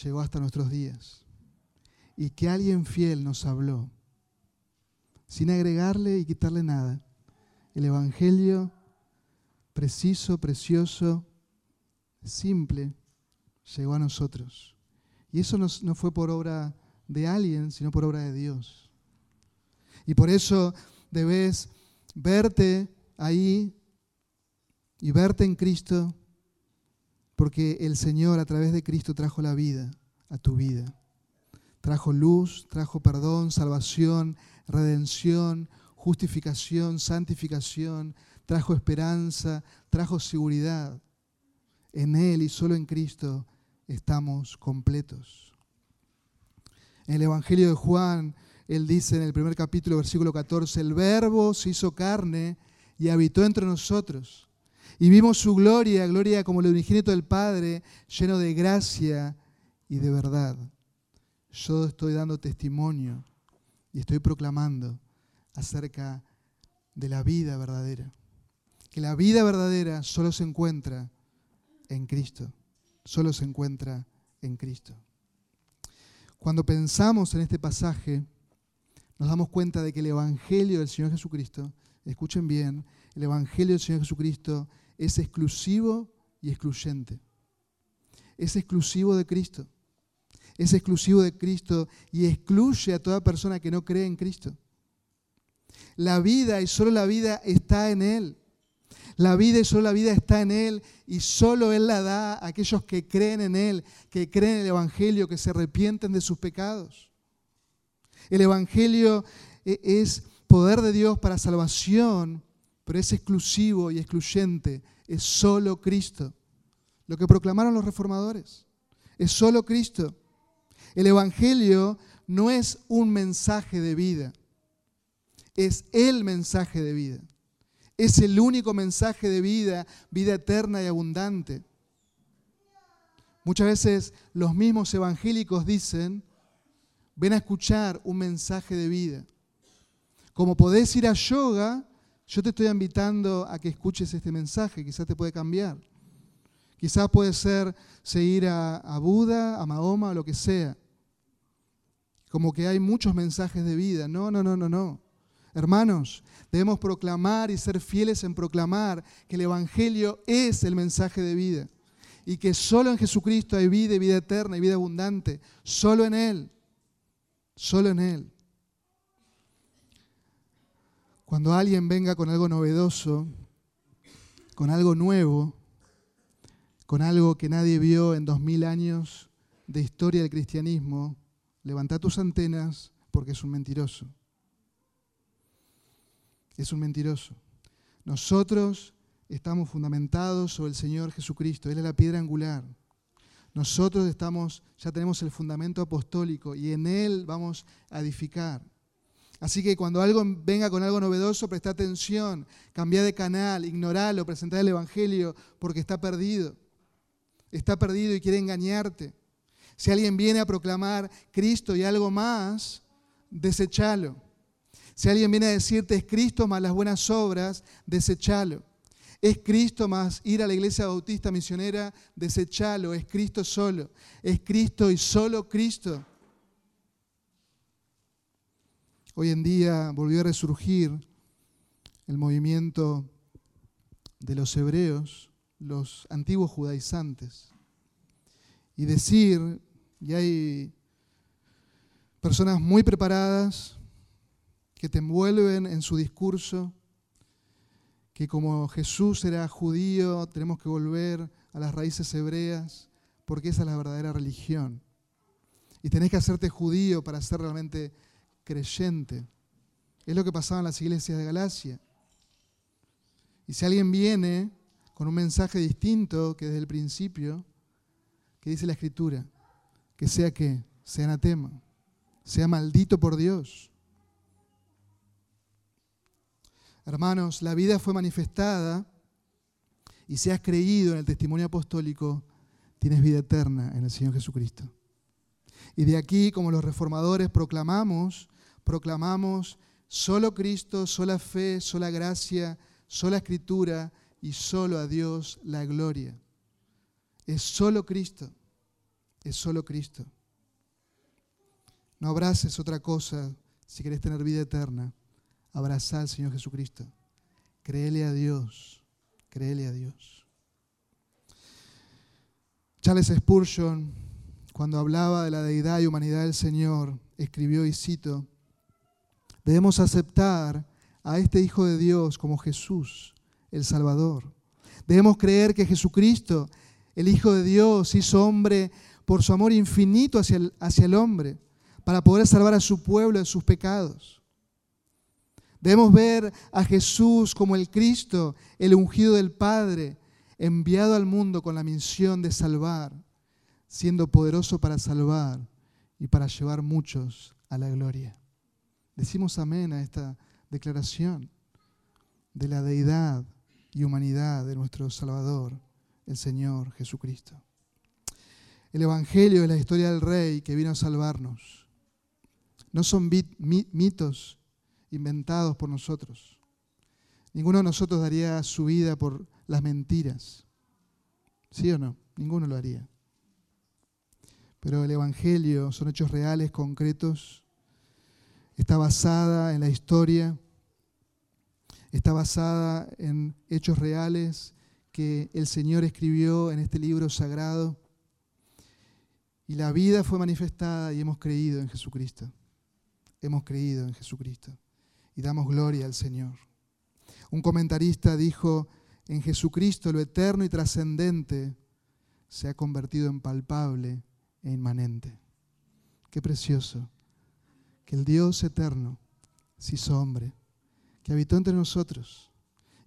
llegó hasta nuestros días y que alguien fiel nos habló, sin agregarle y quitarle nada. El Evangelio preciso, precioso, simple, llegó a nosotros. Y eso no, fue por obra de alguien, sino por obra de Dios. Y por eso debes verte ahí y verte en Cristo, porque el Señor a través de Cristo trajo la vida a tu vida. Trajo luz, trajo perdón, salvación, redención, justificación, santificación, trajo esperanza, trajo seguridad. En Él y solo en Cristo estamos completos. En el Evangelio de Juan, él dice en el primer capítulo, versículo 14, el verbo se hizo carne y habitó entre nosotros. Y vimos su gloria, gloria como el unigénito del Padre, lleno de gracia y de verdad. Yo estoy dando testimonio y estoy proclamando acerca de la vida verdadera. Que la vida verdadera solo se encuentra en Cristo solo se encuentra en Cristo. Cuando pensamos en este pasaje, nos damos cuenta de que el Evangelio del Señor Jesucristo, escuchen bien, el Evangelio del Señor Jesucristo es exclusivo y excluyente. Es exclusivo de Cristo. Es exclusivo de Cristo y excluye a toda persona que no cree en Cristo. La vida y solo la vida está en Él. La vida y solo la vida está en Él y solo Él la da a aquellos que creen en Él, que creen en el Evangelio, que se arrepienten de sus pecados. El Evangelio e, es poder de Dios para salvación, pero es exclusivo y excluyente. Es solo Cristo. Lo que proclamaron los reformadores. Es solo Cristo. El Evangelio no es un mensaje de vida, es el mensaje de vida. Es el único mensaje de vida, vida eterna y abundante. Muchas veces los mismos evangélicos dicen, ven a escuchar un mensaje de vida. Como podés ir a yoga, yo te estoy invitando a que escuches este mensaje, quizás te puede cambiar. Quizás puede ser seguir a, a Buda, a Mahoma, o lo que sea. Como que hay muchos mensajes de vida. No, no, no, no, no. Hermanos, debemos proclamar y ser fieles en proclamar que el Evangelio es el mensaje de vida y que solo en Jesucristo hay vida vida eterna y vida abundante. Solo en Él. Solo en Él. Cuando alguien venga con algo novedoso, con algo nuevo, con algo que nadie vio en dos mil años de historia del cristianismo, levanta tus antenas porque es un mentiroso es un mentiroso. Nosotros estamos fundamentados sobre el Señor Jesucristo, Él es la piedra angular. Nosotros estamos, ya tenemos el fundamento apostólico y en Él vamos a edificar. Así que cuando algo venga con algo novedoso, presta atención, cambia de canal, ignoralo, presenta el Evangelio porque está perdido. Está perdido y quiere engañarte. Si alguien viene a proclamar Cristo y algo más, desechalo. Si alguien viene a decirte es Cristo más las buenas obras, desechalo. Es Cristo más ir a la iglesia bautista misionera, desechalo. Es Cristo solo. Es Cristo y solo Cristo. Hoy en día volvió a resurgir el movimiento de los hebreos, los antiguos judaizantes, y decir, y hay personas muy preparadas, que te envuelven en su discurso, que como Jesús era judío, tenemos que volver a las raíces hebreas, porque esa es la verdadera religión. Y tenés que hacerte judío para ser realmente creyente. Es lo que pasaba en las iglesias de Galacia. Y si alguien viene con un mensaje distinto que desde el principio, que dice la Escritura, que sea que sea anatema, sea maldito por Dios. Hermanos, la vida fue manifestada y si has creído en el testimonio apostólico, tienes vida eterna en el Señor Jesucristo. Y de aquí, como los reformadores, proclamamos, proclamamos solo Cristo, sola fe, sola gracia, sola escritura y solo a Dios la gloria. Es solo Cristo, es solo Cristo. No abraces otra cosa si querés tener vida eterna. Abraza al Señor Jesucristo. Créele a Dios. Créele a Dios. Charles Spurgeon, cuando hablaba de la deidad y humanidad del Señor, escribió y cito, debemos aceptar a este Hijo de Dios como Jesús, el Salvador. Debemos creer que Jesucristo, el Hijo de Dios, hizo hombre por su amor infinito hacia el, hacia el hombre para poder salvar a su pueblo de sus pecados. Debemos ver a Jesús como el Cristo, el ungido del Padre, enviado al mundo con la misión de salvar, siendo poderoso para salvar y para llevar muchos a la gloria. Decimos amén a esta declaración de la deidad y humanidad de nuestro Salvador, el Señor Jesucristo. El Evangelio es la historia del Rey que vino a salvarnos no son mitos inventados por nosotros. Ninguno de nosotros daría su vida por las mentiras. ¿Sí o no? Ninguno lo haría. Pero el Evangelio son hechos reales, concretos. Está basada en la historia. Está basada en hechos reales que el Señor escribió en este libro sagrado. Y la vida fue manifestada y hemos creído en Jesucristo hemos creído en Jesucristo y damos gloria al Señor. Un comentarista dijo, en Jesucristo lo eterno y trascendente se ha convertido en palpable e inmanente. Qué precioso que el Dios eterno se hizo hombre, que habitó entre nosotros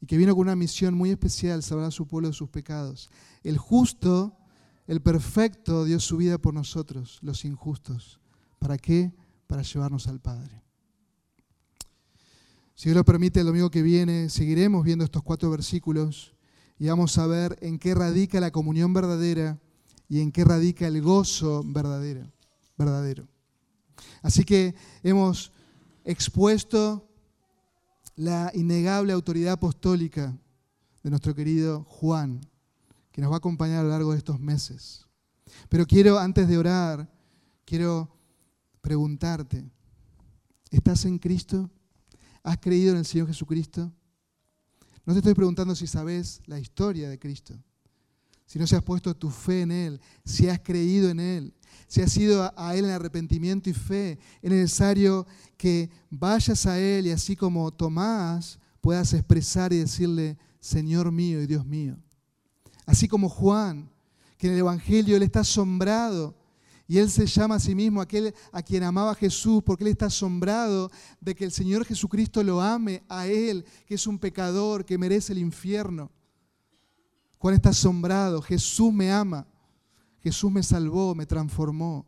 y que vino con una misión muy especial, salvar a su pueblo de sus pecados. El justo, el perfecto, dio su vida por nosotros, los injustos. ¿Para qué? para llevarnos al Padre. Si Dios lo permite, el domingo que viene seguiremos viendo estos cuatro versículos y vamos a ver en qué radica la comunión verdadera y en qué radica el gozo verdadero. verdadero. Así que hemos expuesto la innegable autoridad apostólica de nuestro querido Juan, que nos va a acompañar a lo largo de estos meses. Pero quiero, antes de orar, quiero preguntarte, ¿estás en Cristo? ¿Has creído en el Señor Jesucristo? No te estoy preguntando si sabes la historia de Cristo, si no se has puesto tu fe en Él, si has creído en Él, si has ido a Él en arrepentimiento y fe. Es necesario que vayas a Él y así como Tomás puedas expresar y decirle, Señor mío y Dios mío. Así como Juan, que en el Evangelio Él está asombrado y él se llama a sí mismo aquel a quien amaba Jesús porque él está asombrado de que el Señor Jesucristo lo ame a él, que es un pecador, que merece el infierno. Juan está asombrado, Jesús me ama, Jesús me salvó, me transformó.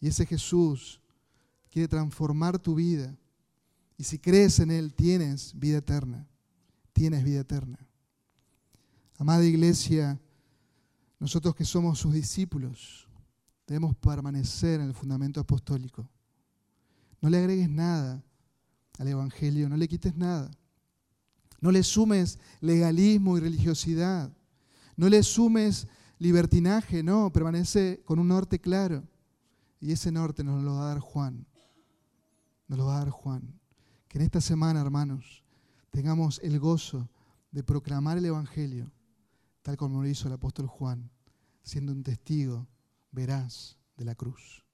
Y ese Jesús quiere transformar tu vida. Y si crees en Él, tienes vida eterna. Tienes vida eterna. Amada iglesia, nosotros que somos sus discípulos, Debemos permanecer en el fundamento apostólico. No le agregues nada al Evangelio, no le quites nada. No le sumes legalismo y religiosidad. No le sumes libertinaje, no, permanece con un norte claro. Y ese norte nos lo va a dar Juan. Nos lo va a dar Juan. Que en esta semana, hermanos, tengamos el gozo de proclamar el Evangelio, tal como lo hizo el apóstol Juan, siendo un testigo verás de la cruz.